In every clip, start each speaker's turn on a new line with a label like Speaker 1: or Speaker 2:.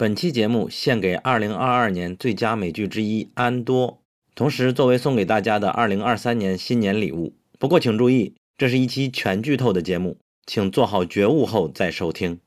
Speaker 1: 本期节目献给2022年最佳美剧之一《安多》，同时作为送给大家的2023年新年礼物。不过请注意，这是一期全剧透的节目，请做好觉悟后再收听。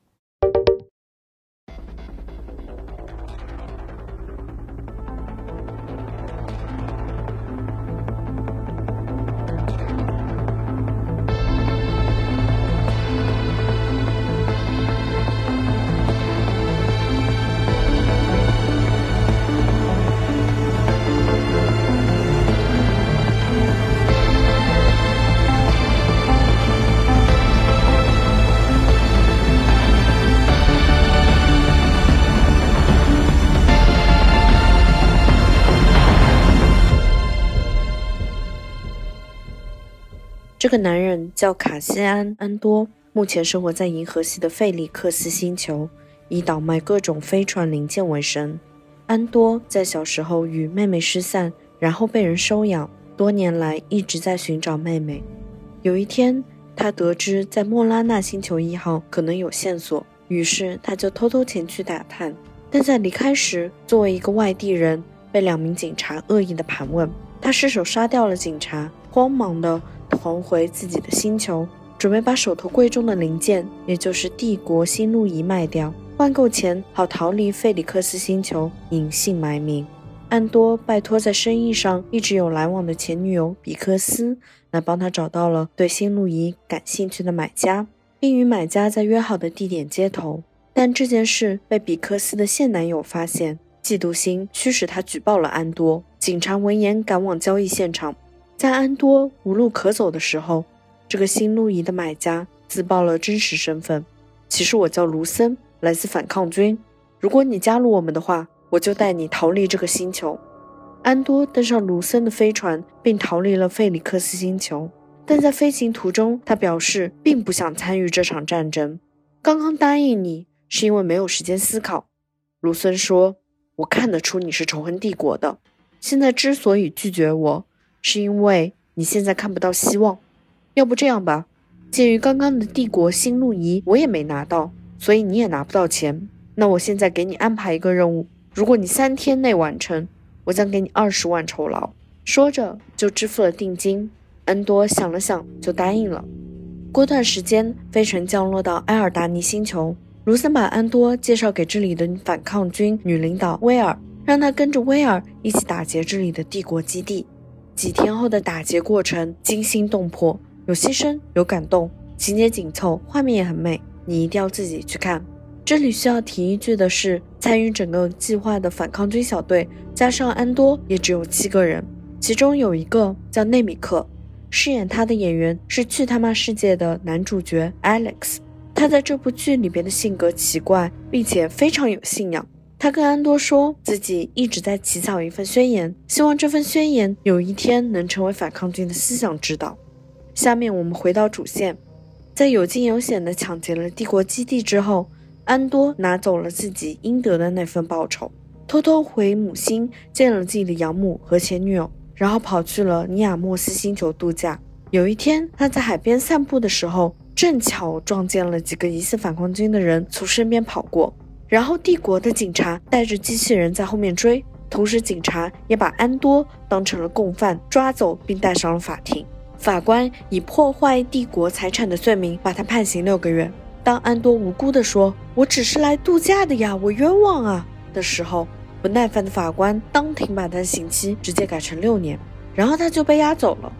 Speaker 2: 这个男人叫卡西安·安多，目前生活在银河系的费利克斯星球，以倒卖各种飞船零件为生。安多在小时候与妹妹失散，然后被人收养，多年来一直在寻找妹妹。有一天，他得知在莫拉纳星球一号可能有线索，于是他就偷偷前去打探。但在离开时，作为一个外地人，被两名警察恶意的盘问，他失手杀掉了警察，慌忙的。还回自己的星球，准备把手头贵重的零件，也就是帝国新路仪卖掉，换够钱，好逃离费里克斯星球，隐姓埋名。安多拜托在生意上一直有来往的前女友比克斯，来帮他找到了对新路仪感兴趣的买家，并与买家在约好的地点接头。但这件事被比克斯的现男友发现，嫉妒心驱使他举报了安多。警察闻言赶往交易现场。在安多无路可走的时候，这个新路仪的买家自曝了真实身份。其实我叫卢森，来自反抗军。如果你加入我们的话，我就带你逃离这个星球。安多登上卢森的飞船，并逃离了费里克斯星球。但在飞行途中，他表示并不想参与这场战争。刚刚答应你是因为没有时间思考，卢森说：“我看得出你是仇恨帝国的。现在之所以拒绝我。”是因为你现在看不到希望，要不这样吧，鉴于刚刚的帝国新路仪我也没拿到，所以你也拿不到钱。那我现在给你安排一个任务，如果你三天内完成，我将给你二十万酬劳。说着就支付了定金。恩多想了想，就答应了。过段时间，飞船降落到埃尔达尼星球，卢森把安多介绍给这里的反抗军女领导威尔，让她跟着威尔一起打劫这里的帝国基地。几天后的打劫过程惊心动魄，有牺牲，有感动，情节紧凑，画面也很美。你一定要自己去看。这里需要提一句的是，参与整个计划的反抗军小队加上安多也只有七个人，其中有一个叫内米克，饰演他的演员是《去他妈世界》的男主角 Alex。他在这部剧里边的性格奇怪，并且非常有信仰。他跟安多说自己一直在起草一份宣言，希望这份宣言有一天能成为反抗军的思想指导。下面我们回到主线，在有惊有险地抢劫了帝国基地之后，安多拿走了自己应得的那份报酬，偷偷回母星见了自己的养母和前女友，然后跑去了尼亚莫斯星球度假。有一天，他在海边散步的时候，正巧撞见了几个疑似反抗军的人从身边跑过。然后帝国的警察带着机器人在后面追，同时警察也把安多当成了共犯抓走，并带上了法庭。法官以破坏帝国财产的罪名把他判刑六个月。当安多无辜地说“我只是来度假的呀，我冤枉啊”的时候，不耐烦的法官当庭把他刑期直接改成六年，然后他就被押走了。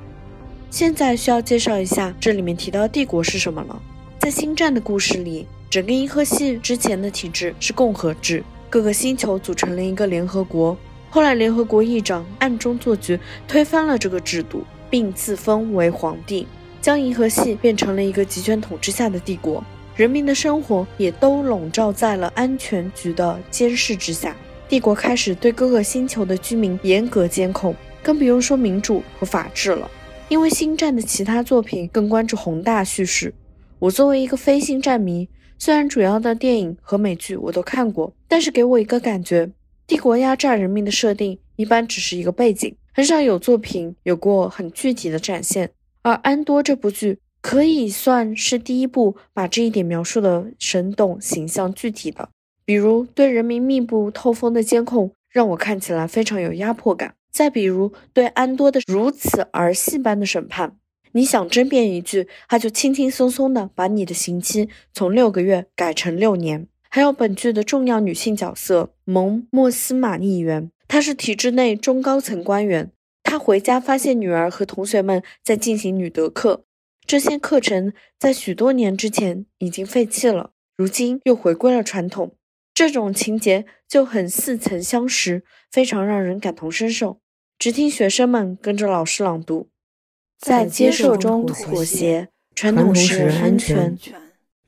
Speaker 2: 现在需要介绍一下这里面提到帝国是什么了。在星战的故事里。整个银河系之前的体制是共和制，各个星球组成了一个联合国。后来联合国议长暗中做局，推翻了这个制度，并自封为皇帝，将银河系变成了一个集权统治下的帝国。人民的生活也都笼罩在了安全局的监视之下。帝国开始对各个星球的居民严格监控，更不用说民主和法治了。因为星战的其他作品更关注宏大叙事，我作为一个非星战迷。虽然主要的电影和美剧我都看过，但是给我一个感觉，帝国压榨人民的设定一般只是一个背景，很少有作品有过很具体的展现。而《安多》这部剧可以算是第一部把这一点描述的生动、形象、具体的。比如对人民密不透风的监控，让我看起来非常有压迫感；再比如对安多的如此儿戏般的审判，你想争辩一句，他就轻轻松松的把你的刑期从六个月改成六年。还有本剧的重要女性角色蒙莫斯玛议员，她是体制内中高层官员。她回家发现女儿和同学们在进行女德课，这些课程在许多年之前已经废弃了，如今又回归了传统。这种情节就很似曾相识，非常让人感同身受。只听学生们跟着老师朗读：在接受中妥协，传统使人安全。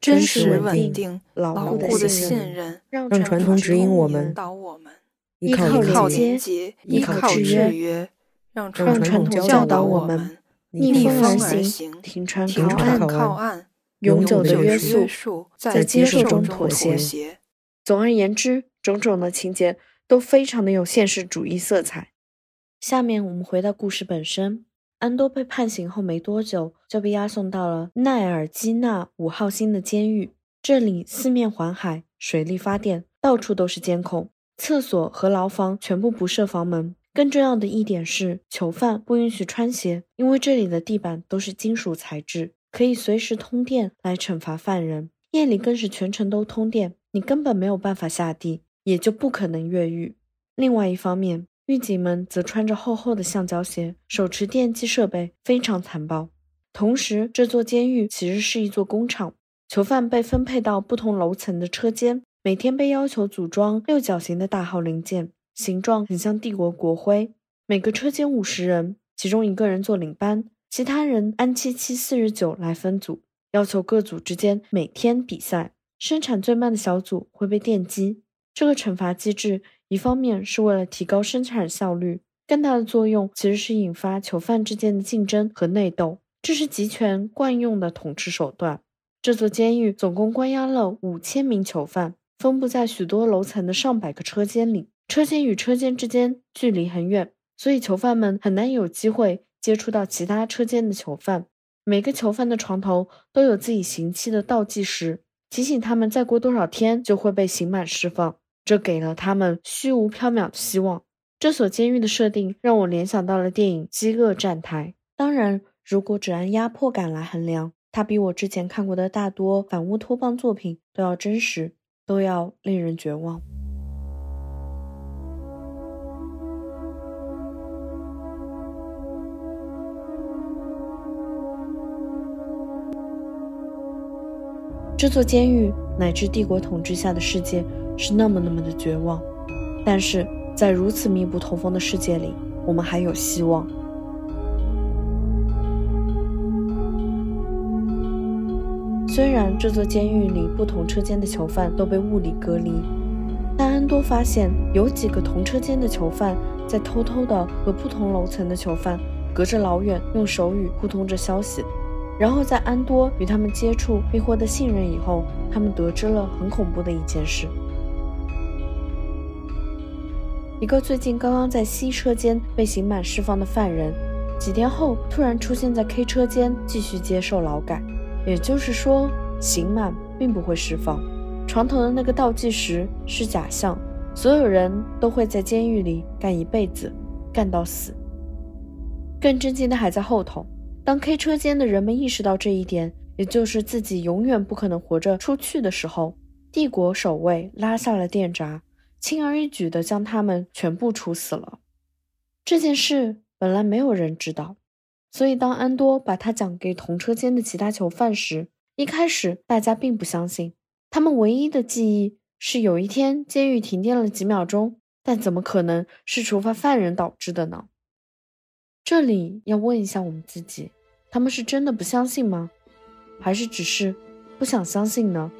Speaker 2: 真实稳定、牢固的信任，
Speaker 3: 让传统指引我们，
Speaker 2: 依靠连接，依靠制约，
Speaker 3: 让传统教导我们
Speaker 2: 逆风而行，停船靠岸，永久的约束，在接受中妥协。总而言之，种种的情节都非常的有现实主义色彩。下面我们回到故事本身。安多被判刑后没多久，就被押送到了奈尔基纳五号星的监狱。这里四面环海，水力发电，到处都是监控。厕所和牢房全部不设房门。更重要的一点是，囚犯不允许穿鞋，因为这里的地板都是金属材质，可以随时通电来惩罚犯人。夜里更是全程都通电，你根本没有办法下地，也就不可能越狱。另外一方面，狱警们则穿着厚厚的橡胶鞋，手持电击设备，非常残暴。同时，这座监狱其实是一座工厂，囚犯被分配到不同楼层的车间，每天被要求组装六角形的大号零件，形状很像帝国国徽。每个车间五十人，其中一个人做领班，其他人按七七四十九来分组，要求各组之间每天比赛。生产最慢的小组会被电击。这个惩罚机制。一方面是为了提高生产效率，更大的作用其实是引发囚犯之间的竞争和内斗，这是集权惯用的统治手段。这座监狱总共关押了五千名囚犯，分布在许多楼层的上百个车间里，车间与车间之间距离很远，所以囚犯们很难有机会接触到其他车间的囚犯。每个囚犯的床头都有自己刑期的倒计时，提醒他们再过多少天就会被刑满释放。这给了他们虚无缥缈的希望。这所监狱的设定让我联想到了电影《饥饿站台》。当然，如果只按压迫感来衡量，它比我之前看过的大多反乌托邦作品都要真实，都要令人绝望。这座监狱乃至帝国统治下的世界。是那么那么的绝望，但是在如此密不透风的世界里，我们还有希望。虽然这座监狱里不同车间的囚犯都被物理隔离，但安多发现有几个同车间的囚犯在偷偷的和不同楼层的囚犯隔着老远用手语互通着消息。然后在安多与他们接触并获得信任以后，他们得知了很恐怖的一件事。一个最近刚刚在 C 车间被刑满释放的犯人，几天后突然出现在 K 车间继续接受劳改。也就是说，刑满并不会释放。床头的那个倒计时是假象，所有人都会在监狱里干一辈子，干到死。更震惊的还在后头。当 K 车间的人们意识到这一点，也就是自己永远不可能活着出去的时候，帝国守卫拉下了电闸。轻而易举地将他们全部处死了。这件事本来没有人知道，所以当安多把他讲给同车间的其他囚犯时，一开始大家并不相信。他们唯一的记忆是有一天监狱停电了几秒钟，但怎么可能是处罚犯人导致的呢？这里要问一下我们自己：他们是真的不相信吗？还是只是不想相信呢？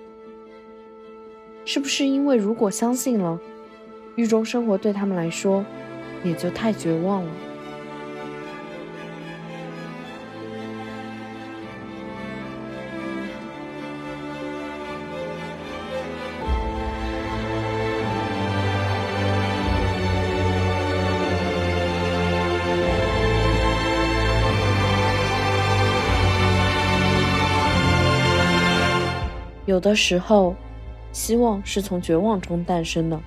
Speaker 2: 是不是因为如果相信了？狱中生活对他们来说，也就太绝望了。有的时候，希望是从绝望中诞生的。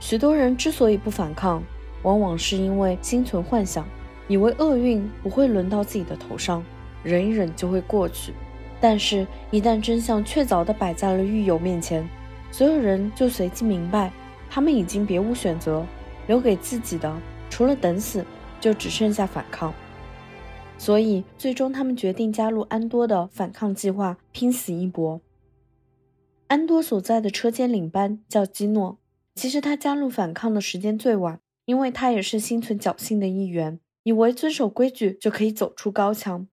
Speaker 2: 许多人之所以不反抗，往往是因为心存幻想，以为厄运不会轮到自己的头上，忍一忍就会过去。但是，一旦真相确凿地摆在了狱友面前，所有人就随即明白，他们已经别无选择，留给自己的除了等死，就只剩下反抗。所以，最终他们决定加入安多的反抗计划，拼死一搏。安多所在的车间领班叫基诺，其实他加入反抗的时间最晚，因为他也是心存侥幸的一员，以为遵守规矩就可以走出高墙。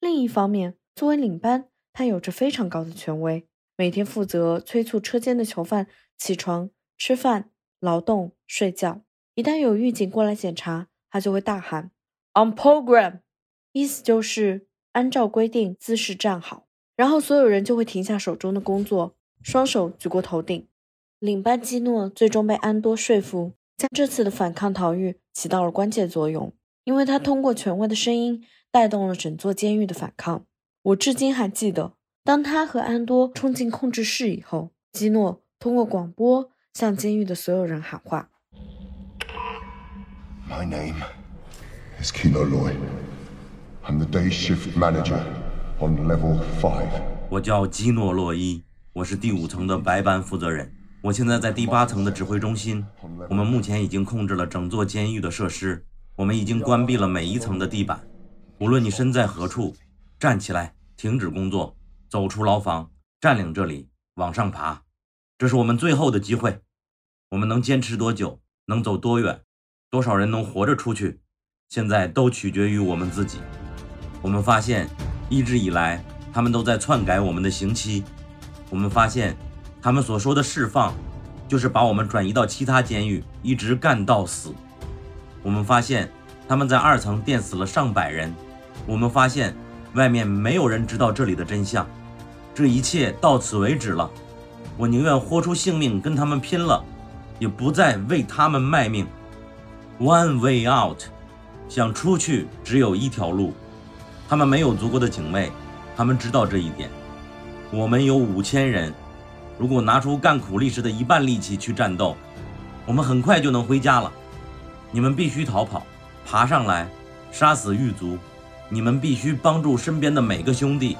Speaker 2: 另一方面，作为领班，他有着非常高的权威，每天负责催促车间的囚犯起床、吃饭、劳动、睡觉。一旦有狱警过来检查，他就会大喊 “On program”。意思就是按照规定姿势站好，然后所有人就会停下手中的工作，双手举过头顶。领班基诺最终被安多说服，将这次的反抗逃狱起到了关键作用，因为他通过权威的声音带动了整座监狱的反抗。我至今还记得，当他和安多冲进控制室以后，基诺通过广播向监狱的所有人喊话
Speaker 4: ：“My name is Kino Loy.” I'm the day shift manager on level five。
Speaker 1: 我叫基诺洛伊，我是第五层的白班负责人。我现在在第八层的指挥中心。我们目前已经控制了整座监狱的设施，我们已经关闭了每一层的地板。无论你身在何处，站起来，停止工作，走出牢房，占领这里，往上爬。这是我们最后的机会。我们能坚持多久，能走多远，多少人能活着出去，现在都取决于我们自己。我们发现，一直以来，他们都在篡改我们的刑期。我们发现，他们所说的释放，就是把我们转移到其他监狱，一直干到死。我们发现，他们在二层电死了上百人。我们发现，外面没有人知道这里的真相。这一切到此为止了。我宁愿豁出性命跟他们拼了，也不再为他们卖命。One way out，想出去只有一条路。他们没有足够的警卫，他们知道这一点。我们有五千人，如果拿出干苦力时的一半力气去战斗，我们很快就能回家了。你们必须逃跑，爬上来，杀死狱卒。你们必须帮助身边的每个兄弟，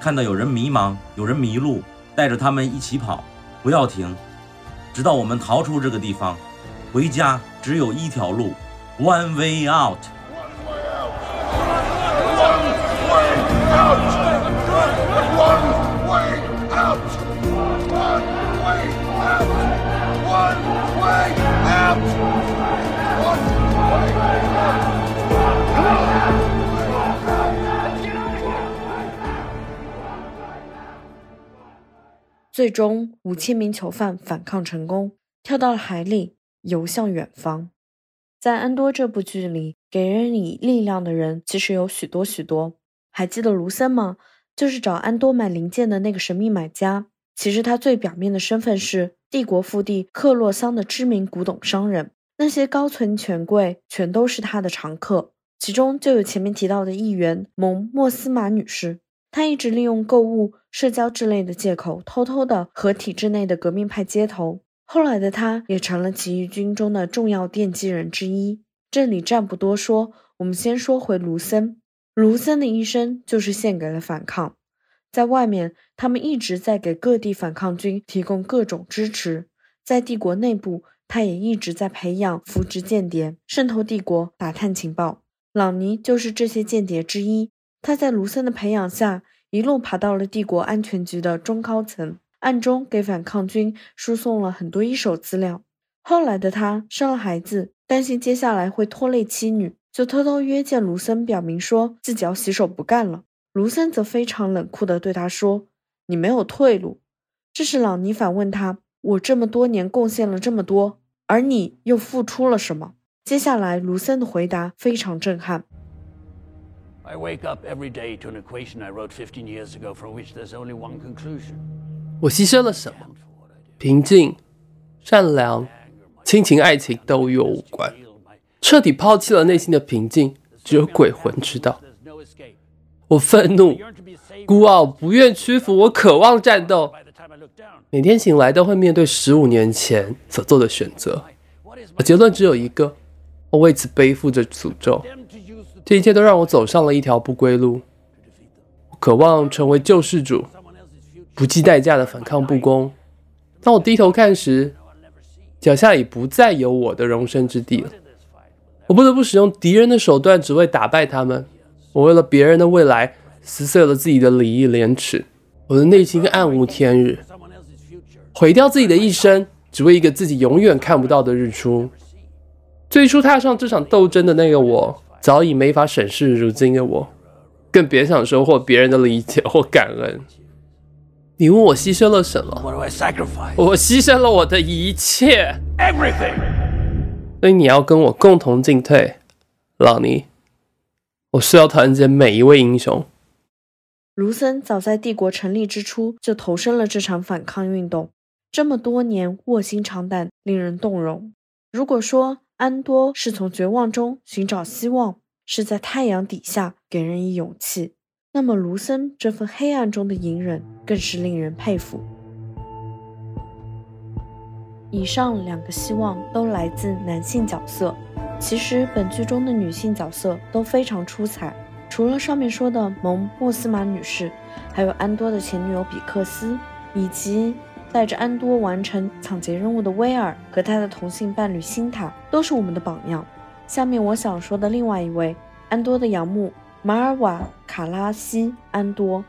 Speaker 1: 看到有人迷茫，有人迷路，带着他们一起跑，不要停，直到我们逃出这个地方。回家只有一条路，One way out。
Speaker 2: 最终，五千名囚犯反抗成功，跳到了海里，游向远方。在安多这部剧里，给人以力量的人其实有许多许多。还记得卢森吗？就是找安多买零件的那个神秘买家。其实他最表面的身份是帝国腹地克洛桑的知名古董商人，那些高层权贵全都是他的常客，其中就有前面提到的议员蒙莫斯马女士。他一直利用购物、社交之类的借口，偷偷的和体制内的革命派接头。后来的他也成了起义军中的重要奠基人之一。这里暂不多说，我们先说回卢森。卢森的一生就是献给了反抗，在外面，他们一直在给各地反抗军提供各种支持；在帝国内部，他也一直在培养、扶植间谍，渗透帝国，打探情报。朗尼就是这些间谍之一。他在卢森的培养下，一路爬到了帝国安全局的中高层，暗中给反抗军输送了很多一手资料。后来的他生了孩子，担心接下来会拖累妻女。就偷偷约见卢森，表明说自己要洗手不干了。卢森则非常冷酷地对他说：“你没有退路。”这时朗尼反问他：“我这么多年贡献了这么多，而你又付出了什么？”接下来卢森的回答非常震撼。
Speaker 5: I wake up every day to an equation i wrote fifteen years ago for which there's only one conclusion.
Speaker 6: 我牺牲了什么？平静善良亲情爱情都与我无关。彻底抛弃了内心的平静只有鬼魂知道。我愤怒孤傲不愿屈服我渴望战斗。每天醒来都会面对十五年前所做的选择。我结论只有一个我为此背负着诅咒。这一切都让我走上了一条不归路。渴望成为救世主，不计代价的反抗不公。当我低头看时，脚下已不再有我的容身之地了。我不得不使用敌人的手段，只为打败他们。我为了别人的未来，撕碎了自己的礼义廉耻。我的内心暗无天日，毁掉自己的一生，只为一个自己永远看不到的日出。最初踏上这场斗争的那个我，早已没法审视如今的我，更别想收获别人的理解或感恩。你问我牺牲了什么？我牺牲了我的一切。所以你要跟我共同进退，朗尼。我需要团结每一位英雄。
Speaker 2: 卢森早在帝国成立之初就投身了这场反抗运动，这么多年卧薪尝胆，令人动容。如果说安多是从绝望中寻找希望，是在太阳底下给人以勇气。那么，卢森这份黑暗中的隐忍更是令人佩服。以上两个希望都来自男性角色，其实本剧中的女性角色都非常出彩。除了上面说的蒙莫斯玛女士，还有安多的前女友比克斯，以及带着安多完成抢劫任务的威尔和他的同性伴侣辛塔，都是我们的榜样。下面我想说的另外一位安多的养母。马尔瓦·卡拉西安多，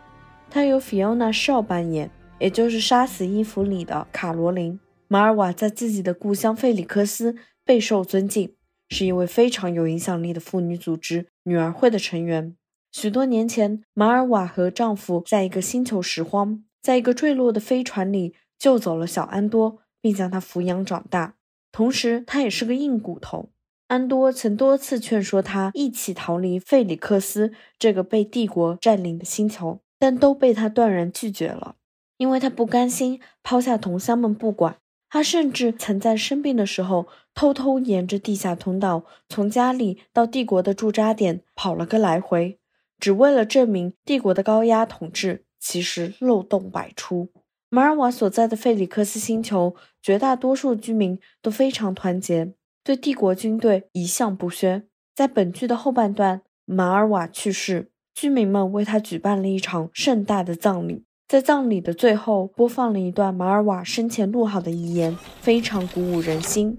Speaker 2: 他由菲欧娜·绍扮演，也就是《杀死伊芙》里的卡罗琳。马尔瓦在自己的故乡费里克斯备受尊敬，是一位非常有影响力的妇女组织“女儿会”的成员。许多年前，马尔瓦和丈夫在一个星球拾荒，在一个坠落的飞船里救走了小安多，并将他抚养长大。同时，他也是个硬骨头。安多曾多次劝说他一起逃离费里克斯这个被帝国占领的星球，但都被他断然拒绝了，因为他不甘心抛下同乡们不管。他甚至曾在生病的时候偷偷沿着地下通道从家里到帝国的驻扎点跑了个来回，只为了证明帝国的高压统治其实漏洞百出。马尔瓦所在的费里克斯星球，绝大多数居民都非常团结。对帝国军队一向不宣。在本剧的后半段，马尔瓦去世，居民们为他举办了一场盛大的葬礼。在葬礼的最后，播放了一段马尔瓦生前录好的遗言，非常鼓舞人心。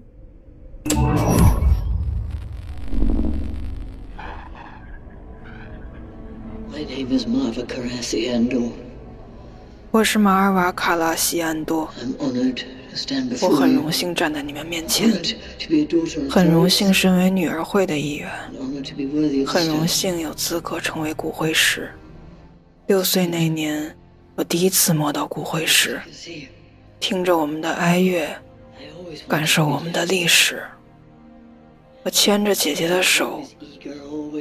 Speaker 3: My name is Marva Carasiando 我是马尔瓦·卡拉西安多。我很荣幸站在你们面前，很荣幸身为女儿会的一员，很荣幸有资格成为骨灰石。六岁那年，我第一次摸到骨灰石，听着我们的哀乐，感受我们的历史。我牵着姐姐的手，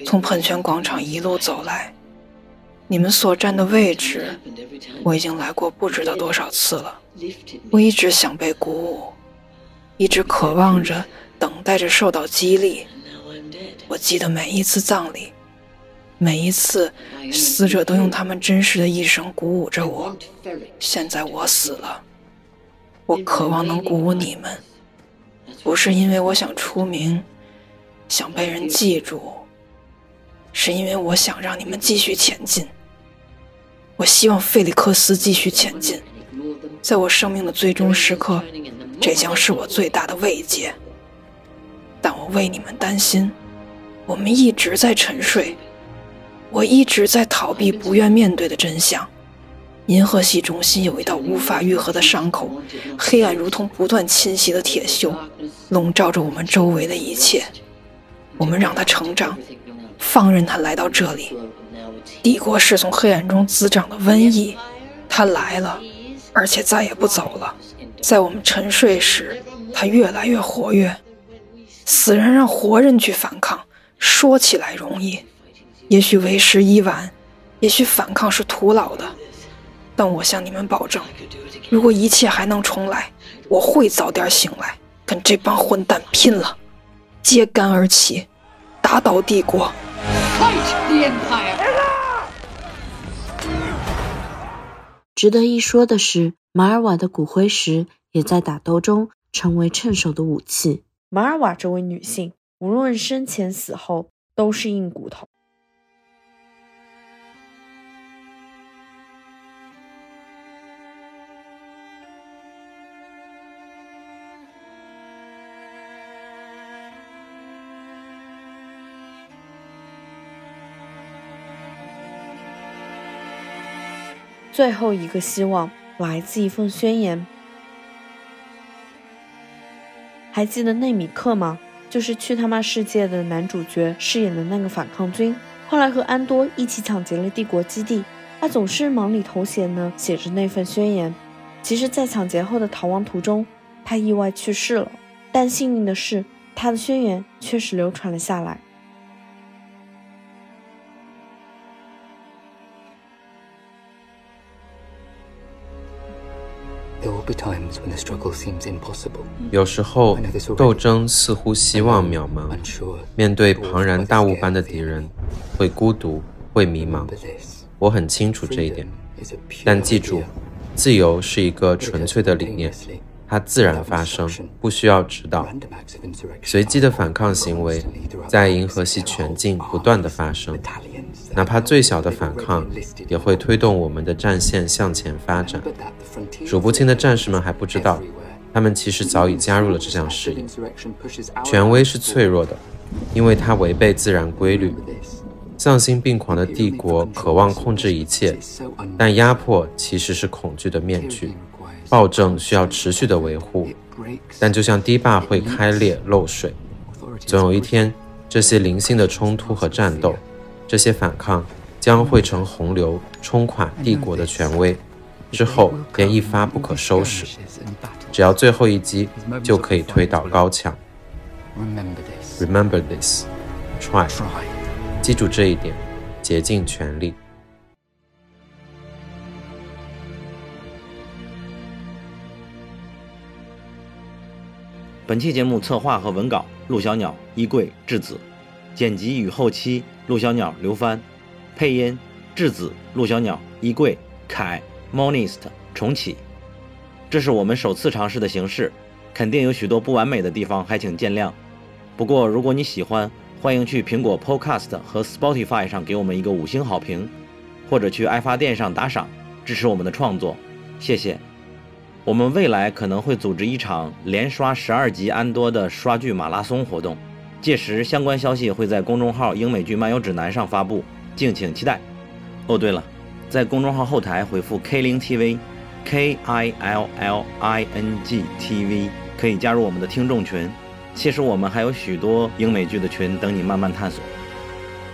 Speaker 3: 从喷泉广场一路走来。你们所站的位置，我已经来过不知道多少次了。我一直想被鼓舞，一直渴望着、等待着受到激励。我记得每一次葬礼，每一次死者都用他们真实的一生鼓舞着我。现在我死了，我渴望能鼓舞你们，不是因为我想出名，想被人记住，是因为我想让你们继续前进。我希望费利克斯继续前进，在我生命的最终时刻，这将是我最大的慰藉。但我为你们担心，我们一直在沉睡，我一直在逃避不愿面对的真相。银河系中心有一道无法愈合的伤口，黑暗如同不断侵袭的铁锈，笼罩着我们周围的一切。我们让它成长，放任它来到这里。帝国是从黑暗中滋长的瘟疫，它来了，而且再也不走了。在我们沉睡时，它越来越活跃。死人让活人去反抗，说起来容易，也许为时已晚，也许反抗是徒劳的。但我向你们保证，如果一切还能重来，我会早点醒来，跟这帮混蛋拼了，揭竿而起，打倒帝国。
Speaker 2: 值得一说的是，马尔瓦的骨灰石也在打斗中成为趁手的武器。马尔瓦这位女性，无论生前死后，都是硬骨头。最后一个希望来自一份宣言。还记得内米克吗？就是《去他妈世界》的男主角饰演的那个反抗军，后来和安多一起抢劫了帝国基地。他总是忙里偷闲呢，写着那份宣言。其实，在抢劫后的逃亡途中，他意外去世了。但幸运的是，他的宣言确实流传了下来。
Speaker 7: 有时候，斗争似乎希望渺茫。面对庞然大物般的敌人，会孤独，会迷茫。我很清楚这一点。但记住，自由是一个纯粹的理念，它自然发生，不需要指导。随机的反抗行为在银河系全境不断的发生，哪怕最小的反抗也会推动我们的战线向前发展。数不清的战士们还不知道，他们其实早已加入了这项事业。权威是脆弱的，因为它违背自然规律。丧心病狂的帝国渴望控制一切，但压迫其实是恐惧的面具。暴政需要持续的维护，但就像堤坝会开裂漏水，总有一天，这些零星的冲突和战斗，这些反抗将会成洪流，冲垮帝国的权威。之后便一发不可收拾，只要最后一击就可以推倒高墙。Remember this, try，记住这一点，竭尽全力。
Speaker 1: 本期节目策划和文稿：陆小鸟、衣柜、质子；剪辑与后期：陆小鸟、刘帆；配音：质子、陆小鸟、衣柜、凯。Monist 重启，这是我们首次尝试的形式，肯定有许多不完美的地方，还请见谅。不过如果你喜欢，欢迎去苹果 Podcast 和 Spotify 上给我们一个五星好评，或者去爱发电上打赏，支持我们的创作，谢谢。我们未来可能会组织一场连刷十二集安多的刷剧马拉松活动，届时相关消息会在公众号英美剧漫游指南上发布，敬请期待。哦，对了。在公众号后台回复 K 零 TV，K I L L I N G T V，可以加入我们的听众群。其实我们还有许多英美剧的群等你慢慢探索。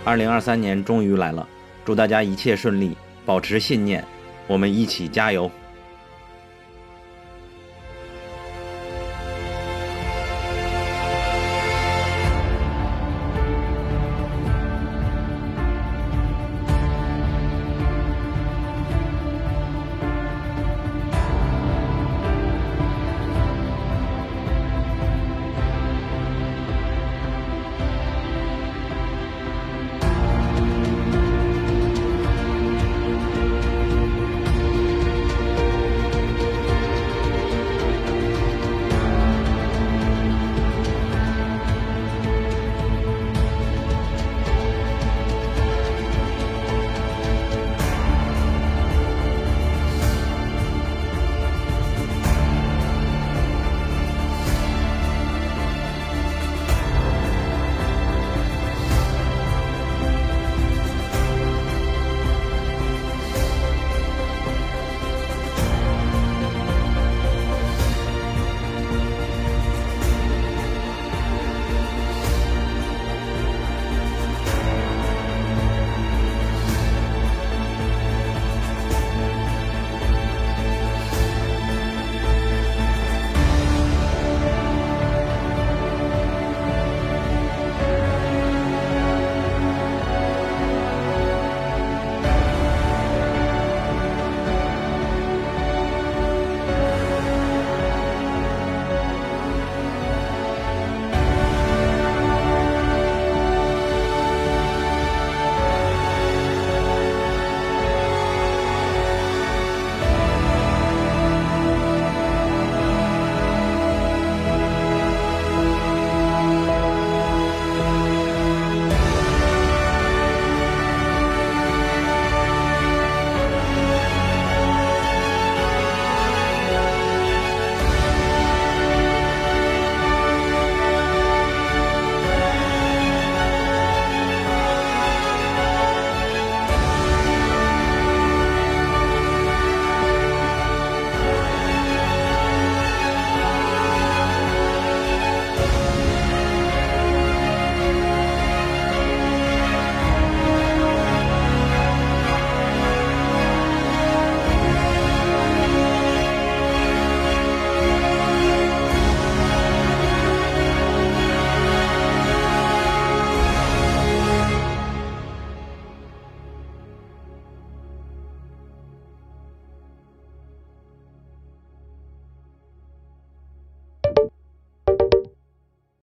Speaker 1: 二零二三年终于来了，祝大家一切顺利，保持信念，我们一起加油。